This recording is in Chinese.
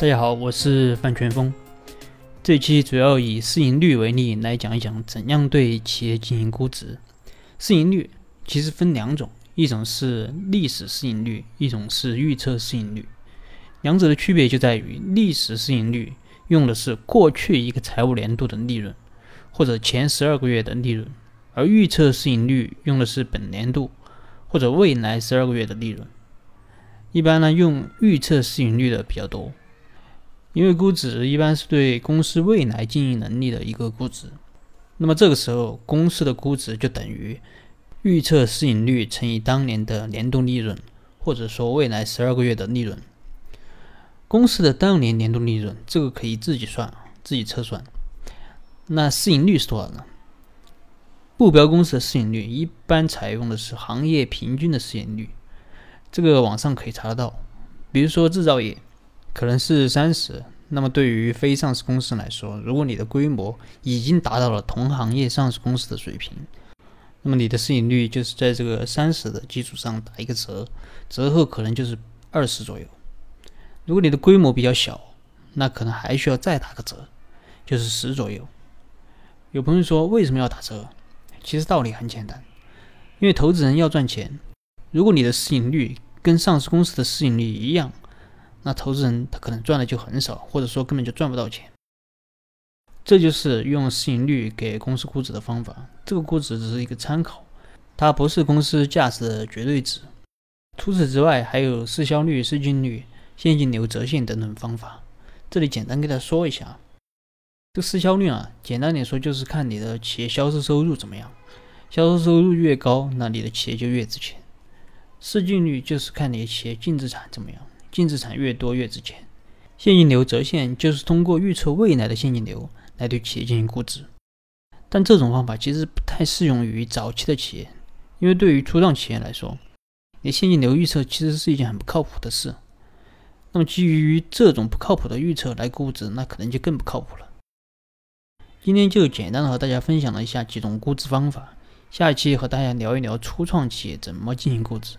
大家好，我是范全峰。这期主要以市盈率为例来讲一讲怎样对企业进行估值。市盈率其实分两种，一种是历史市盈率，一种是预测市盈率。两者的区别就在于，历史市盈率用的是过去一个财务年度的利润，或者前十二个月的利润，而预测市盈率用的是本年度或者未来十二个月的利润。一般呢，用预测市盈率的比较多。因为估值一般是对公司未来经营能力的一个估值，那么这个时候公司的估值就等于预测市盈率乘以当年的年度利润，或者说未来十二个月的利润。公司的当年年度利润，这个可以自己算，自己测算。那市盈率是多少呢？目标公司的市盈率一般采用的是行业平均的市盈率，这个网上可以查得到。比如说制造业。可能是三十，那么对于非上市公司来说，如果你的规模已经达到了同行业上市公司的水平，那么你的市盈率就是在这个三十的基础上打一个折，折后可能就是二十左右。如果你的规模比较小，那可能还需要再打个折，就是十左右。有朋友说为什么要打折？其实道理很简单，因为投资人要赚钱，如果你的市盈率跟上市公司的市盈率一样。那投资人他可能赚的就很少，或者说根本就赚不到钱。这就是用市盈率给公司估值的方法。这个估值只是一个参考，它不是公司价值的绝对值。除此之外，还有市销率、市净率、现金流折现等等方法。这里简单跟大家说一下，这个市销率啊，简单点说就是看你的企业销售收入怎么样，销售收入越高，那你的企业就越值钱。市净率就是看你的企业净资产怎么样。净资产越多越值钱。现金流折现就是通过预测未来的现金流来对企业进行估值，但这种方法其实不太适用于早期的企业，因为对于初创企业来说，你现金流预测其实是一件很不靠谱的事。那么基于这种不靠谱的预测来估值，那可能就更不靠谱了。今天就简单的和大家分享了一下几种估值方法，下一期和大家聊一聊初创企业怎么进行估值。